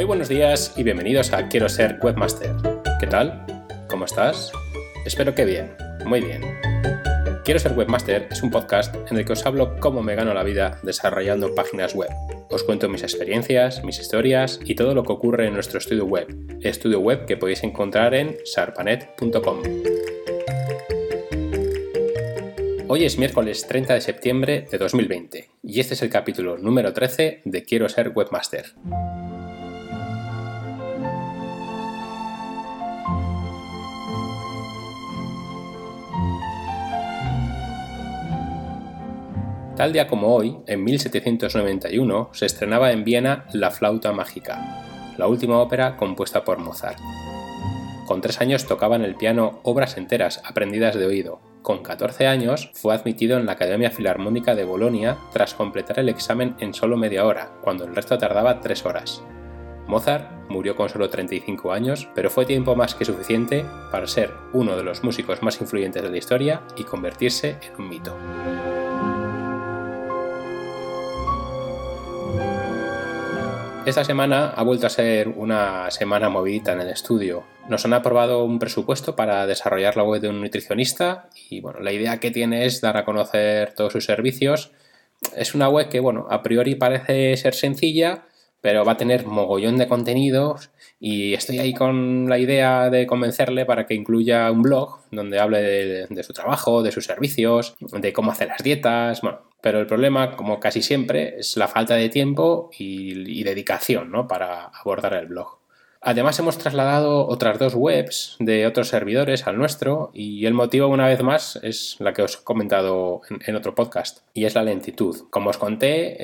Muy buenos días y bienvenidos a Quiero ser webmaster. ¿Qué tal? ¿Cómo estás? Espero que bien, muy bien. Quiero ser webmaster es un podcast en el que os hablo cómo me gano la vida desarrollando páginas web. Os cuento mis experiencias, mis historias y todo lo que ocurre en nuestro estudio web, estudio web que podéis encontrar en sarpanet.com. Hoy es miércoles 30 de septiembre de 2020 y este es el capítulo número 13 de Quiero ser webmaster. Tal día como hoy, en 1791, se estrenaba en Viena La flauta mágica, la última ópera compuesta por Mozart. Con tres años tocaba en el piano obras enteras aprendidas de oído. Con 14 años fue admitido en la Academia Filarmónica de Bolonia tras completar el examen en solo media hora, cuando el resto tardaba tres horas. Mozart murió con solo 35 años, pero fue tiempo más que suficiente para ser uno de los músicos más influyentes de la historia y convertirse en un mito. Esta semana ha vuelto a ser una semana movidita en el estudio. Nos han aprobado un presupuesto para desarrollar la web de un nutricionista y bueno, la idea que tiene es dar a conocer todos sus servicios. Es una web que bueno, a priori parece ser sencilla, pero va a tener mogollón de contenidos y estoy ahí con la idea de convencerle para que incluya un blog donde hable de, su trabajo, de sus servicios, de cómo hacer las dietas, bueno, pero el problema, como casi siempre, es la falta de tiempo y, dedicación ¿no? para abordar el blog. Además hemos trasladado otras dos webs de otros servidores al nuestro y el motivo una vez más es la que os he comentado en, otro podcast y es la lentitud. Como os conté,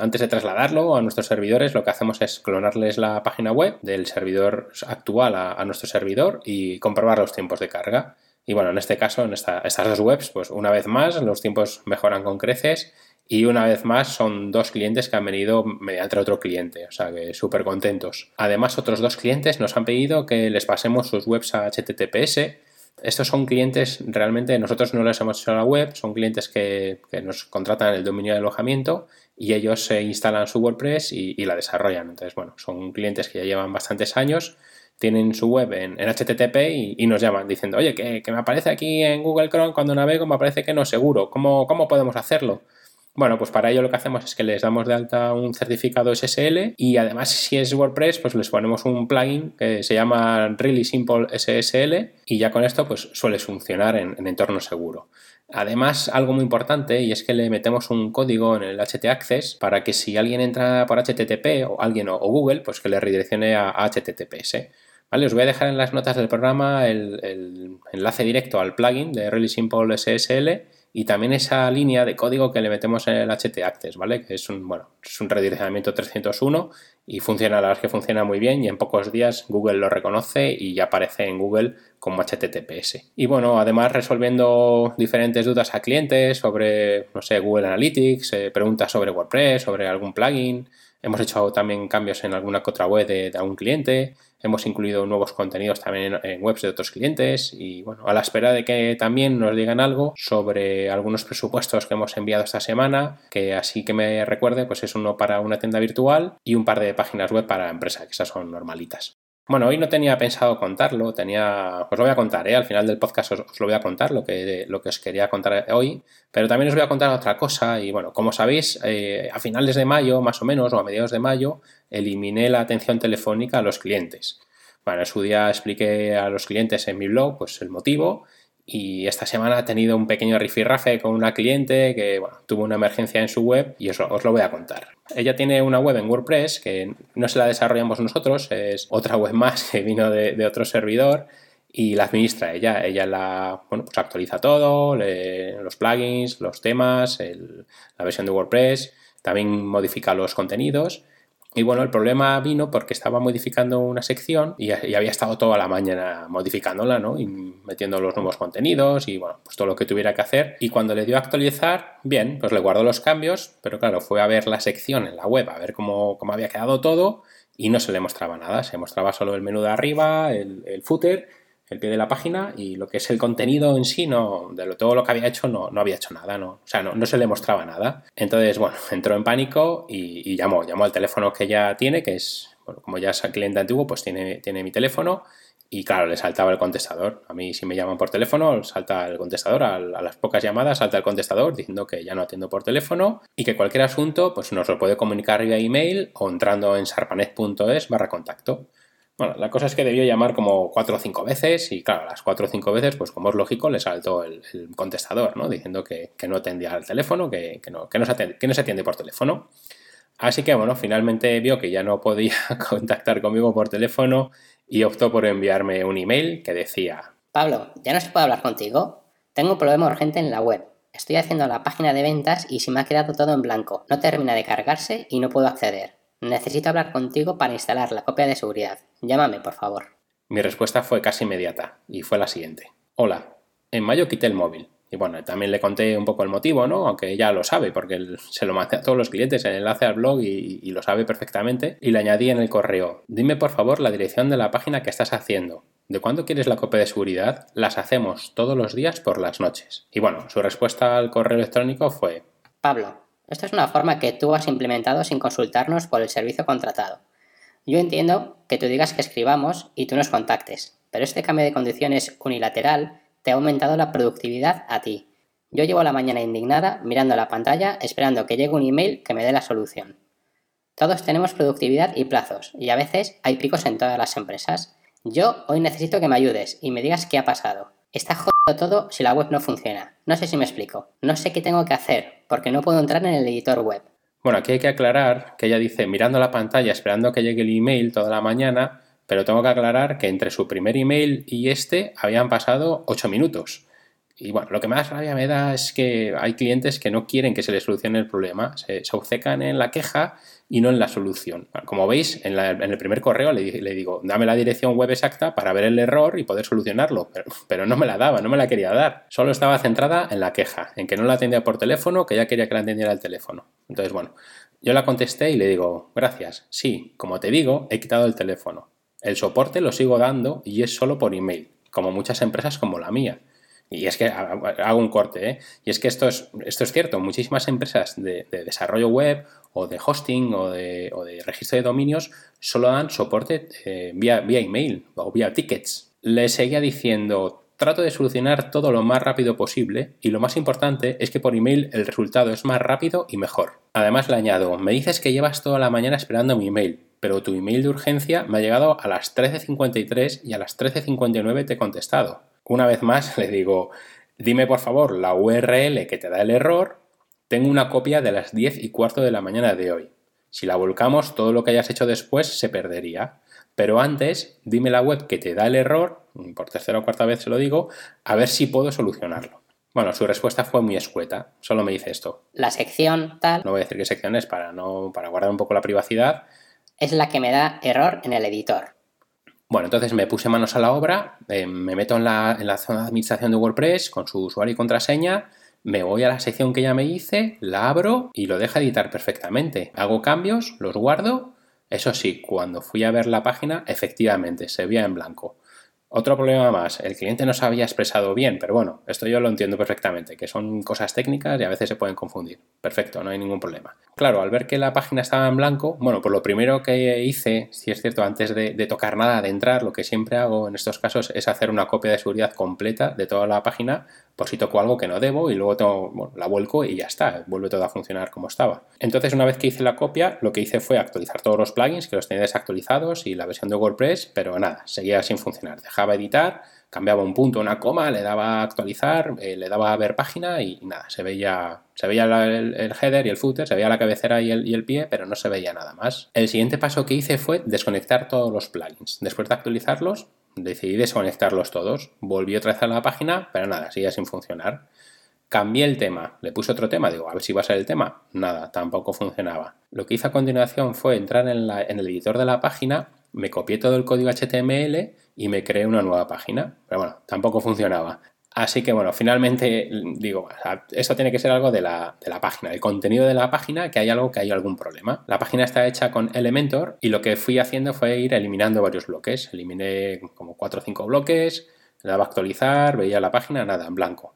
antes de trasladarlo a nuestros servidores lo que hacemos es clonarles la página web del servidor actual a nuestro servidor y comprobar los tiempos de carga. Y bueno, en este caso, en estas dos webs, pues una vez más los tiempos mejoran con creces y una vez más son dos clientes que han venido mediante otro cliente, o sea que súper contentos. Además, otros dos clientes nos han pedido que les pasemos sus webs a HTTPS. Estos son clientes, realmente nosotros no les hemos hecho la web, son clientes que, nos contratan el dominio de alojamiento y ellos se instalan su WordPress y, la desarrollan. Entonces, bueno, son clientes que ya llevan bastantes años tienen su web en, HTTP y, nos llaman diciendo, oye, que, me aparece aquí en Google Chrome cuando navego, me aparece que no seguro. ¿Cómo, ¿Cómo podemos hacerlo? Bueno, pues para ello lo que hacemos es que les damos de alta un certificado SSL y además si es WordPress, pues les ponemos un plugin que se llama Really Simple SSL y ya con esto pues suele funcionar en, entorno seguro. Además, algo muy importante y es que le metemos un código en el htaccess para que si alguien entra por HTTP o alguien o, Google, pues que le redireccione a HTTPS. Vale, os voy a dejar en las notas del programa el, enlace directo al plugin de Really Simple SSL y también esa línea de código que le metemos en el HT Access, ¿vale? Que es un, bueno, es un redireccionamiento 301 y funciona, la verdad es que funciona muy bien y en pocos días Google lo reconoce y ya aparece en Google como HTTPS. Y bueno, además resolviendo diferentes dudas a clientes sobre, no sé, Google Analytics, eh, preguntas sobre WordPress, sobre algún plugin, Hemos hecho también cambios en alguna otra web de, algún cliente. Hemos incluido nuevos contenidos también en, webs de otros clientes. Y bueno, a la espera de que también nos digan algo sobre algunos presupuestos que hemos enviado esta semana, que así que me recuerde, pues es uno para una tienda virtual y un par de páginas web para empresa, que esas son normalitas. Bueno, hoy no tenía pensado contarlo, tenía, os lo voy a contar, ¿eh? al final del podcast os, lo voy a contar, lo que, lo que os quería contar hoy, pero también os voy a contar otra cosa y bueno, como sabéis, eh, a finales de mayo, más o menos, o a mediados de mayo, eliminé la atención telefónica a los clientes. Bueno, en su día expliqué a los clientes en mi blog pues el motivo y esta semana ha tenido un pequeño rifirrafe con una cliente que tuvo una emergencia en su web y os, lo voy a contar. Ella tiene una web en WordPress que no se la desarrollamos nosotros, es otra web más que vino de, otro servidor y la administra ella. Ella la bueno, pues actualiza todo, los plugins, los temas, la versión de WordPress, también modifica los contenidos y bueno, el problema vino porque estaba modificando una sección y, había estado toda la mañana modificándola, ¿no? Y metiendo los nuevos contenidos y bueno, pues todo lo que tuviera que hacer. Y cuando le dio a actualizar, bien, pues le guardó los cambios, pero claro, fue a ver la sección en la web, a ver cómo, cómo había quedado todo y no se le mostraba nada. Se mostraba solo el menú de arriba, el, el footer el pie de la página y lo que es el contenido en sí, no, de lo, todo lo que había hecho no, no había hecho nada, no, o sea, no, no, se le mostraba nada. Entonces, bueno, entró en pánico y, llamó, llamó al teléfono que ella tiene, que es como ya es cliente antiguo, pues tiene, tiene mi teléfono y claro, le saltaba el contestador. A mí si me llaman por teléfono, salta el contestador. A, las pocas llamadas salta el contestador diciendo que ya no atiendo por teléfono y que cualquier asunto pues nos lo puede comunicar vía email o entrando en sarpanet.es barra contacto. Bueno, la cosa es que debió llamar como cuatro o cinco veces y claro, las cuatro o cinco veces, pues como es lógico, le saltó el, contestador, ¿no? Diciendo que, no atendía al teléfono, que, no, que, no se atiende, que no se atiende por teléfono. Así que bueno, finalmente vio que ya no podía contactar conmigo por teléfono y optó por enviarme un email que decía... Pablo, ¿ya no se puede hablar contigo? Tengo un problema urgente en la web. Estoy haciendo la página de ventas y se me ha quedado todo en blanco. No termina de cargarse y no puedo acceder. Necesito hablar contigo para instalar la copia de seguridad. Llámame, por favor. Mi respuesta fue casi inmediata y fue la siguiente. Hola, en mayo quité el móvil. Y bueno, también le conté un poco el motivo, ¿no? Aunque ya lo sabe, porque se lo mandé a todos los clientes el enlace al blog y, y, lo sabe perfectamente. Y le añadí en el correo, dime por favor la dirección de la página que estás haciendo. ¿De cuándo quieres la copia de seguridad? Las hacemos todos los días por las noches. Y bueno, su respuesta al correo electrónico fue... Pablo, esta es una forma que tú has implementado sin consultarnos por el servicio contratado. Yo entiendo que tú digas que escribamos y tú nos contactes, pero este cambio de condiciones unilateral te ha aumentado la productividad a ti. Yo llevo la mañana indignada mirando la pantalla esperando que llegue un email que me dé la solución. Todos tenemos productividad y plazos, y a veces hay picos en todas las empresas. Yo hoy necesito que me ayudes y me digas qué ha pasado. Jodido todo si la web no funciona. No sé si me explico. No sé qué tengo que hacer, porque no puedo entrar en el editor web. Bueno, aquí hay que aclarar que ella dice mirando la pantalla esperando que llegue el email toda la mañana, pero tengo que aclarar que entre su primer email y este habían pasado 8 minutos. Y bueno, lo que más rabia me da es que hay clientes que no quieren que se les solucione el problema, se, obcecan en la queja y no en la solución. Como veis, en, el primer correo le, digo, dame la dirección web exacta para ver el error y poder solucionarlo, pero, pero, no me la daba, no me la quería dar. Solo estaba centrada en la queja, en que no la atendía por teléfono, que ya quería que la atendiera el teléfono. Entonces, bueno, yo la contesté y le digo, gracias, sí, como te digo, he quitado el teléfono. El soporte lo sigo dando y es solo por email, como muchas empresas como la mía. Y es que hago un corte, ¿eh? Y es que esto es, esto es cierto, muchísimas empresas de, desarrollo web o de hosting o de, registro de dominios solo dan soporte eh, vía, vía email o vía tickets. Le seguía diciendo, trato de solucionar todo lo más rápido posible y lo más importante es que por email el resultado es más rápido y mejor. Además le añado, me dices que llevas toda la mañana esperando mi email, pero tu email de urgencia me ha llegado a las 13.53 y a las 13.59 te he contestado. Una vez más le digo, dime por favor la URL que te da el error, tengo una copia de las 10 y cuarto de la mañana de hoy. Si la volcamos, todo lo que hayas hecho después se perdería. Pero antes, dime la web que te da el error, por tercera o cuarta vez se lo digo, a ver si puedo solucionarlo. Bueno, su respuesta fue muy escueta, solo me dice esto. La sección tal. No voy a decir qué sección es para, no, para guardar un poco la privacidad es la que me da error en el editor. Bueno, entonces me puse manos a la obra, eh, me meto en la, en la, zona de administración de WordPress con su usuario y contraseña, me voy a la sección que ya me hice, la abro y lo deja editar perfectamente. Hago cambios, los guardo. Eso sí, cuando fui a ver la página, efectivamente se veía en blanco. Otro problema más, el cliente no se había expresado bien, pero bueno, esto yo lo entiendo perfectamente, que son cosas técnicas y a veces se pueden confundir. Perfecto, no hay ningún problema. Claro, al ver que la página estaba en blanco, bueno, pues lo primero que hice, si es cierto, antes de, tocar nada, de entrar, lo que siempre hago en estos casos es hacer una copia de seguridad completa de toda la página por si toco algo que no debo y luego la vuelco y ya está, vuelve todo a funcionar como estaba. Entonces, una vez que hice la copia, lo que hice fue actualizar todos los plugins que los tenía desactualizados y la versión de WordPress, pero nada, seguía sin funcionar. Dejaba editar, cambiaba un punto, una coma, le daba a actualizar, eh, le daba a ver página y, nada, se veía, se veía el, header y el footer, se veía la cabecera y el, y el, pie, pero no se veía nada más. El siguiente paso que hice fue desconectar todos los plugins. Después de actualizarlos, decidí desconectarlos todos. Volví otra vez a la página, pero nada, seguía sin funcionar. Cambié el tema, le puse otro tema, digo, a ver si va a ser el tema. Nada, tampoco funcionaba. Lo que hice a continuación fue entrar en, en el editor de la página, me copié todo el código HTML y me creé una nueva página. Pero bueno, tampoco funcionaba. Así que bueno, finalmente digo, esto tiene que ser algo de la, página, el contenido de la página, que hay algo que hay algún problema. La página está hecha con Elementor y lo que fui haciendo fue ir eliminando varios bloques. Eliminé como 4 o 5 bloques, le daba a actualizar, veía la página, nada, en blanco.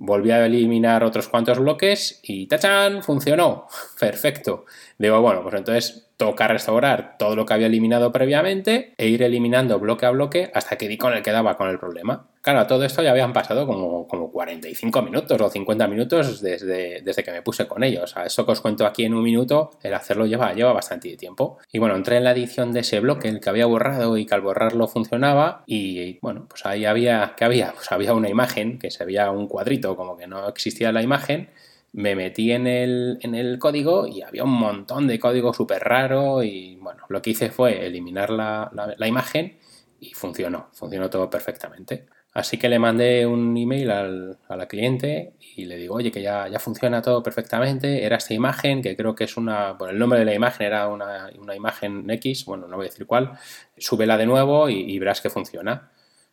Volví a eliminar otros cuantos bloques y ¡tachán! Funcionó. Perfecto. Digo, bueno, pues entonces toca restaurar todo lo que había eliminado previamente e ir eliminando bloque a bloque hasta que di con el que daba con el problema. Claro, todo esto ya habían pasado como, como 45 minutos o 50 minutos desde, desde que me puse con ellos. O eso que os cuento aquí en un minuto, el hacerlo lleva, lleva bastante tiempo. Y bueno, entré en la edición de ese bloque, el que había borrado y que al borrarlo funcionaba. Y bueno, pues ahí había, ¿qué había? Pues había una imagen, que se veía un cuadrito, como que no existía la imagen me metí en el, en el código y había un montón de código súper raro y bueno, lo que hice fue eliminar la, la, imagen y funcionó, funcionó todo perfectamente. Así que le mandé un email al, a la cliente y le digo, oye, que ya, ya funciona todo perfectamente, era esta imagen, que creo que es una, bueno, el nombre de la imagen era una, una imagen X, bueno, no voy a decir cuál, súbela de nuevo y, y verás que funciona.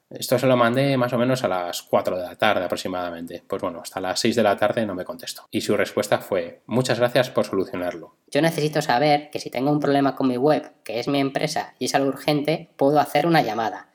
Esto se lo mandé más o menos a las 4 de la tarde aproximadamente. Pues bueno, hasta las 6 de la tarde no me contestó. Y su respuesta fue, muchas gracias por solucionarlo. Yo necesito saber que si tengo un problema con mi web, que es mi empresa y es algo urgente, puedo hacer una llamada.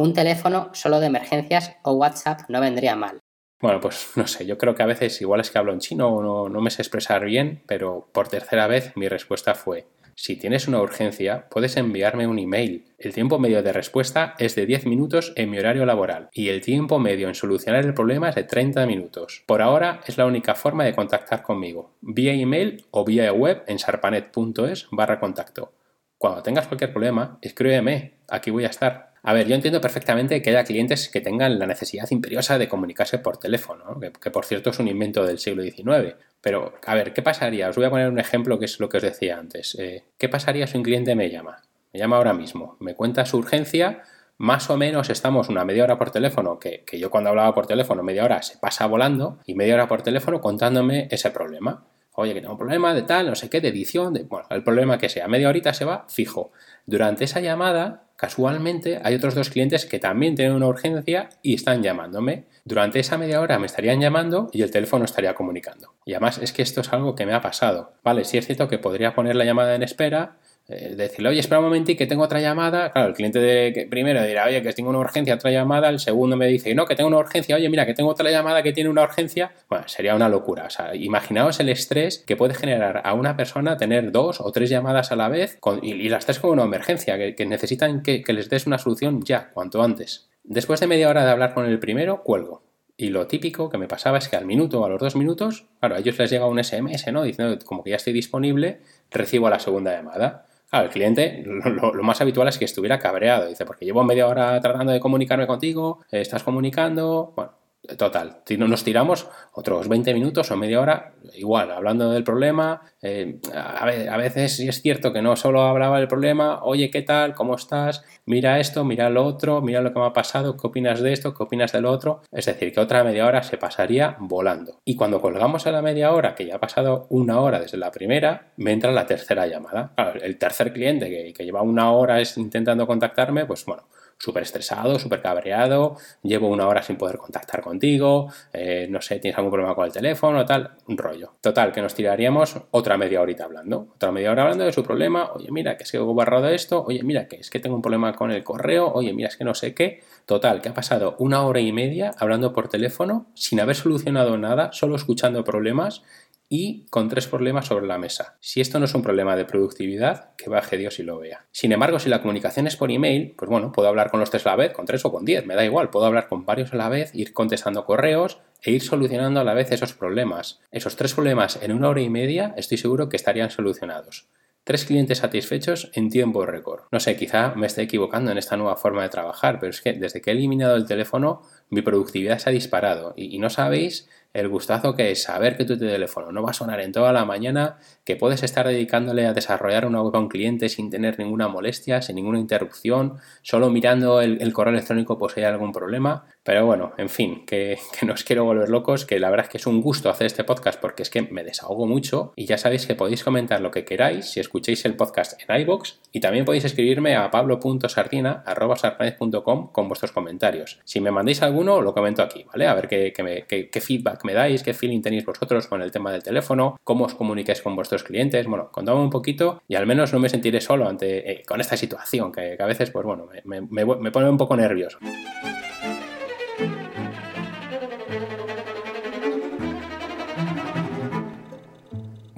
Un teléfono solo de emergencias o WhatsApp no vendría mal. Bueno, pues no sé, yo creo que a veces igual es que hablo en chino o no, me sé expresar bien, pero por tercera vez mi respuesta fue, si tienes una urgencia, puedes enviarme un email. El tiempo medio de respuesta es de 10 minutos en mi horario laboral y el tiempo medio en solucionar el problema es de 30 minutos. Por ahora es la única forma de contactar conmigo, vía email o vía web en sarpanet.es barra contacto. Cuando tengas cualquier problema, escríbeme, aquí voy a estar. A ver, yo entiendo perfectamente que haya clientes que tengan la necesidad imperiosa de comunicarse por teléfono, que, por cierto es un invento del siglo XIX. Pero, a ver, ¿qué pasaría? Os voy a poner un ejemplo que es lo que os decía antes. Eh, ¿Qué pasaría si un cliente me llama? Me llama ahora mismo, me cuenta su urgencia, más o menos estamos una media hora por teléfono, que, que yo cuando hablaba por teléfono media hora se pasa volando, y media hora por teléfono contándome ese problema oye, que tengo un problema de tal, no sé qué, de edición, de, bueno, el problema que sea, media horita se va fijo. Durante esa llamada, casualmente, hay otros dos clientes que también tienen una urgencia y están llamándome. Durante esa media hora me estarían llamando y el teléfono estaría comunicando. Y además es que esto es algo que me ha pasado. Vale, sí es cierto que podría poner la llamada en espera, eh, decirle, oye, espera un momentito que tengo otra llamada. Claro, el cliente de, primero dirá, oye, que tengo una urgencia, otra llamada. El segundo me dice, no, que tengo una urgencia. Oye, mira, que tengo otra llamada que tiene una urgencia. Bueno, sería una locura. O sea, imaginaos el estrés que puede generar a una persona tener dos o tres llamadas a la vez y, las tres como una emergencia, que, necesitan que, que les des una solución ya, cuanto antes. Después de media hora de hablar con el primero, cuelgo. Y lo típico que me pasaba es que al minuto o a los dos minutos, claro, a ellos les llega un SMS, ¿no? Diciendo como que ya estoy disponible, recibo la segunda llamada. Claro, el cliente lo, más habitual es que estuviera cabreado. Dice, porque llevo media hora tratando de comunicarme contigo, estás comunicando. Bueno, total, nos tiramos otros 20 minutos o media hora, igual, hablando del problema. Eh, a, veces es cierto que no solo hablaba del problema, oye, ¿qué tal? ¿Cómo estás? Mira esto, mira lo otro, mira lo que me ha pasado, ¿qué opinas de esto? ¿Qué opinas de lo otro? Es decir, que otra media hora se pasaría volando. Y cuando colgamos a la media hora, que ya ha pasado una hora desde la primera, me entra la tercera llamada. el tercer cliente que, que lleva una hora intentando contactarme, pues bueno, súper estresado, súper cabreado, llevo una hora sin poder contactar contigo, eh, no sé, tienes algún problema con el teléfono, tal, un rollo. Total, que nos tiraríamos otra media horita hablando, otra media hora hablando de su problema, oye, mira, que es que he borrado esto, oye, mira, que es que tengo un problema con el correo, oye, mira, es que no sé qué. Total, que ha pasado una hora y media hablando por teléfono sin haber solucionado nada, solo escuchando problemas y con tres problemas sobre la mesa. Si esto no es un problema de productividad, que baje Dios y lo vea. Sin embargo, si la comunicación es por email, pues bueno, puedo hablar con los tres a la vez, con tres o con diez, me da igual, puedo hablar con varios a la vez, ir contestando correos e ir solucionando a la vez esos problemas. Esos tres problemas en una hora y media estoy seguro que estarían solucionados. Tres clientes satisfechos en tiempo récord. No sé, quizá me esté equivocando en esta nueva forma de trabajar, pero es que desde que he eliminado el teléfono, mi productividad se ha disparado. Y, y no sabéis el gustazo que es saber que tu teléfono no va a sonar en toda la mañana, que puedes estar dedicándole a desarrollar una web a un cliente sin tener ninguna molestia, sin ninguna interrupción, solo mirando el, correo electrónico si hay algún problema. Pero bueno, en fin, que, que, no os quiero volver locos, que la verdad es que es un gusto hacer este podcast porque es que me desahogo mucho y ya sabéis que podéis comentar lo que queráis si escuchéis el podcast en iBox y también podéis escribirme a pablo.sardina.com con vuestros comentarios. Si me mandéis alguno, lo comento aquí, ¿vale? A ver qué, qué feedback me dais, qué feeling tenéis vosotros con el tema del teléfono, cómo os comunicáis con vuestros clientes. Bueno, contadme un poquito y al menos no me sentiré solo ante, eh, con esta situación que, a veces, pues bueno, me, me pone un poco nervioso.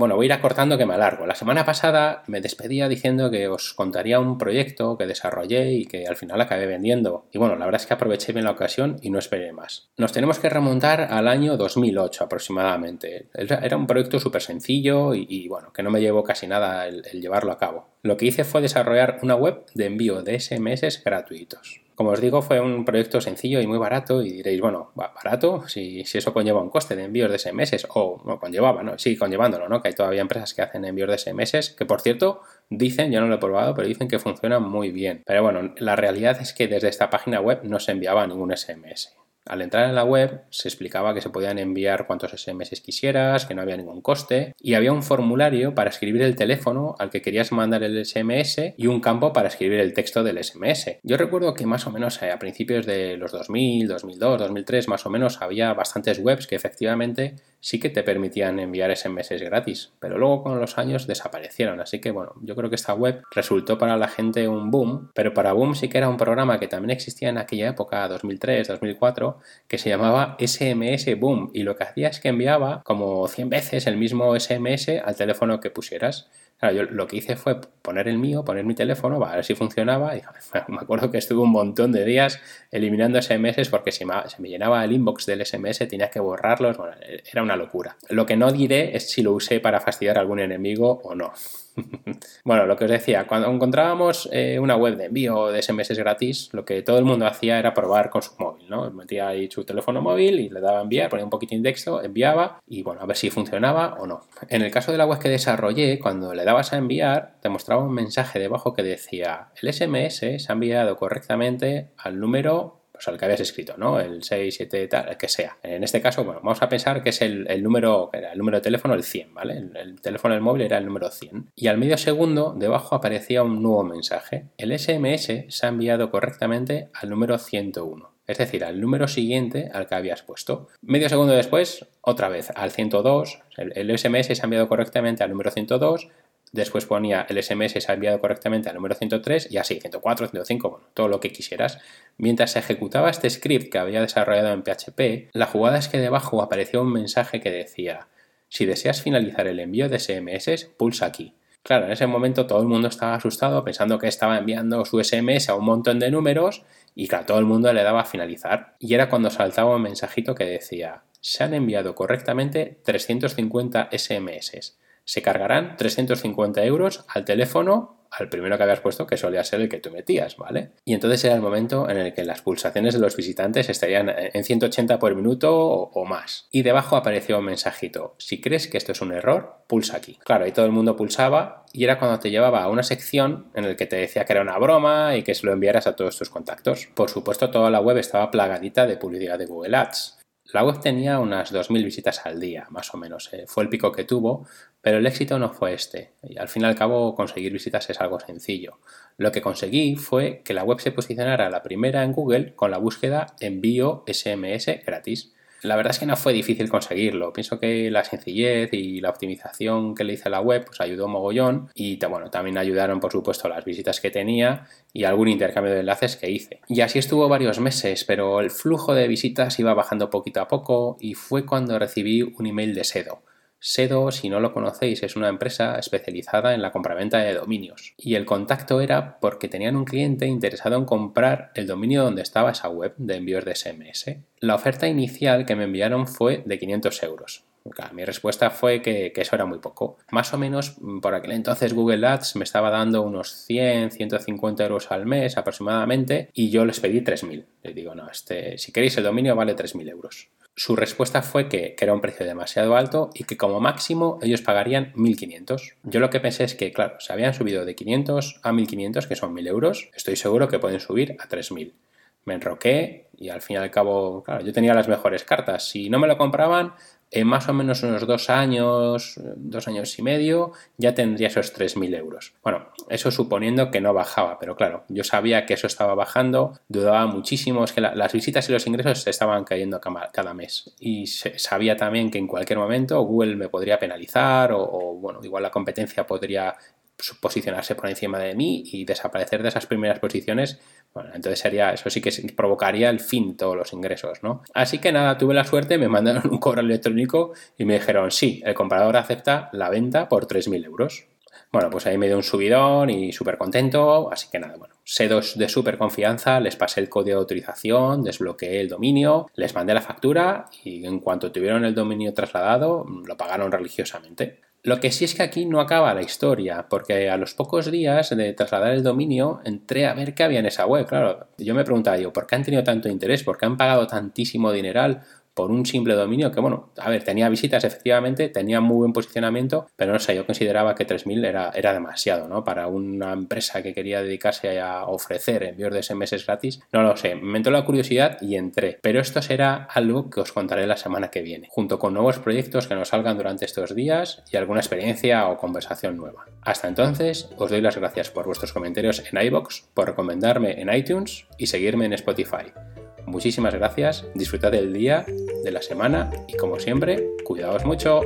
Bueno, voy a ir acortando que me alargo. La semana pasada me despedía diciendo que os contaría un proyecto que desarrollé y que al final acabé vendiendo. Y bueno, la verdad es que aproveché bien la ocasión y no esperé más. Nos tenemos que remontar al año 2008 aproximadamente. Era un proyecto súper sencillo y, bueno, que no me llevó casi nada el llevarlo a cabo. Lo que hice fue desarrollar una web de envío de SMS gratuitos. Como os digo, fue un proyecto sencillo y muy barato y diréis, bueno, barato, si, si eso conlleva un coste de envíos de SMS o no, conllevaba, ¿no? Sí, conllevándolo, ¿no? Que hay todavía empresas que hacen envíos de SMS, que por cierto, dicen, yo no lo he probado, pero dicen que funcionan muy bien. Pero bueno, la realidad es que desde esta página web no se enviaba ningún SMS. Al entrar en la web se explicaba que se podían enviar cuantos SMS quisieras, que no había ningún coste y había un formulario para escribir el teléfono al que querías mandar el SMS y un campo para escribir el texto del SMS. Yo recuerdo que más o menos eh, a principios de los 2000, 2002, 2003 más o menos había bastantes webs que efectivamente sí que te permitían enviar SMS gratis, pero luego con los años desaparecieron, así que bueno, yo creo que esta web resultó para la gente un boom, pero para Boom sí que era un programa que también existía en aquella época, 2003, 2004, que se llamaba SMS Boom y lo que hacía es que enviaba como 100 veces el mismo SMS al teléfono que pusieras. Yo lo que hice fue poner el mío, poner mi teléfono, a ver si funcionaba. Me acuerdo que estuve un montón de días eliminando SMS porque si me, se me llenaba el inbox del SMS, tenía que borrarlos. Bueno, era una locura. Lo que no diré es si lo usé para fastidiar a algún enemigo o no. bueno, lo que os decía, cuando encontrábamos eh, una web de envío de SMS gratis, lo que todo el mundo hacía era probar con su móvil, ¿no? Metía ahí su teléfono móvil y le daba a enviar, ponía un poquitín de texto, enviaba y bueno, a ver si funcionaba o no. En el caso de la web que desarrollé, cuando le dabas a enviar, te mostraba un mensaje debajo que decía, el SMS se ha enviado correctamente al número o sea, el que habías escrito, ¿no? El 6, 7, tal, el que sea. En este caso, bueno, vamos a pensar que es el, número, era el número de teléfono, el 100, ¿vale? El, teléfono del móvil era el número 100. Y al medio segundo, debajo aparecía un nuevo mensaje. El SMS se ha enviado correctamente al número 101 es decir, al número siguiente al que habías puesto. Medio segundo después, otra vez al 102, el, el, SMS se ha enviado correctamente al número 102, después ponía el SMS se ha enviado correctamente al número 103 y así, 104, 105, bueno, todo lo que quisieras. Mientras se ejecutaba este script que había desarrollado en PHP, la jugada es que debajo apareció un mensaje que decía, si deseas finalizar el envío de SMS, pulsa aquí. Claro, en ese momento todo el mundo estaba asustado pensando que estaba enviando su SMS a un montón de números y que a todo el mundo le daba a finalizar. Y era cuando saltaba un mensajito que decía, se han enviado correctamente 350 SMS se cargarán 350 euros al teléfono al primero que habías puesto, que solía ser el que tú metías, ¿vale? Y entonces era el momento en el que las pulsaciones de los visitantes estarían en 180 por minuto o, más. Y debajo apareció un mensajito, si crees que esto es un error, pulsa aquí. Claro, y todo el mundo pulsaba y era cuando te llevaba a una sección en la que te decía que era una broma y que se lo enviaras a todos tus contactos. Por supuesto, toda la web estaba plagadita de publicidad de Google Ads. La web tenía unas 2.000 visitas al día, más o menos. Eh, fue el pico que tuvo, pero el éxito no fue este. Y al fin y al cabo, conseguir visitas es algo sencillo. Lo que conseguí fue que la web se posicionara la primera en Google con la búsqueda envío SMS gratis. La verdad es que no fue difícil conseguirlo. Pienso que la sencillez y la optimización que le hice a la web pues ayudó mogollón y bueno, también ayudaron por supuesto las visitas que tenía y algún intercambio de enlaces que hice. Y así estuvo varios meses, pero el flujo de visitas iba bajando poquito a poco y fue cuando recibí un email de Sedo Sedo, si no lo conocéis, es una empresa especializada en la compraventa de dominios. Y el contacto era porque tenían un cliente interesado en comprar el dominio donde estaba esa web de envíos de SMS. La oferta inicial que me enviaron fue de 500 euros. mi respuesta fue que, eso era muy poco. Más o menos mm, por aquel entonces Google Ads me estaba dando unos 100, 150 euros al mes aproximadamente y yo les pedí 3.000. Les digo, no, este, si queréis el dominio vale 3.000 euros. Su respuesta fue que, era un precio demasiado alto y que como máximo ellos pagarían 1.500. Yo lo que pensé es que, claro, se habían subido de 500 a 1.500, que son 1.000 euros, estoy seguro que pueden subir a 3.000. Me enroqué y al fin y al cabo, claro, yo tenía las mejores cartas. Si no me lo compraban, en más o menos unos dos años, dos años y medio, ya tendría esos 3.000 euros. Bueno, eso suponiendo que no bajaba, pero claro, yo sabía que eso estaba bajando, dudaba muchísimo, es que las visitas y los ingresos se estaban cayendo cada mes. Y sabía también que en cualquier momento Google me podría penalizar o, o bueno, igual la competencia podría posicionarse por encima de mí y desaparecer de esas primeras posiciones, bueno, entonces sería, eso sí que provocaría el fin de todos los ingresos, ¿no? Así que nada, tuve la suerte, me mandaron un correo electrónico y me dijeron, sí, el comprador acepta la venta por 3.000 euros. Bueno, pues ahí me dio un subidón y súper contento, así que nada, bueno, sedos de súper confianza, les pasé el código de autorización, desbloqueé el dominio, les mandé la factura y en cuanto tuvieron el dominio trasladado, lo pagaron religiosamente. Lo que sí es que aquí no acaba la historia, porque a los pocos días de trasladar el dominio entré a ver qué había en esa web. Claro, yo me preguntaba, yo, ¿por qué han tenido tanto interés? ¿Por qué han pagado tantísimo dineral por un simple dominio que, bueno, a ver, tenía visitas efectivamente, tenía muy buen posicionamiento, pero no sé, yo consideraba que 3.000 era, era demasiado, ¿no? Para una empresa que quería dedicarse a ofrecer envíos de SMS gratis, no lo sé, me entró la curiosidad y entré, pero esto será algo que os contaré la semana que viene, junto con nuevos proyectos que nos salgan durante estos días y alguna experiencia o conversación nueva. Hasta entonces, os doy las gracias por vuestros comentarios en iBox, por recomendarme en iTunes y seguirme en Spotify. Muchísimas gracias, disfrutad del día, de la semana y como siempre, cuidaos mucho.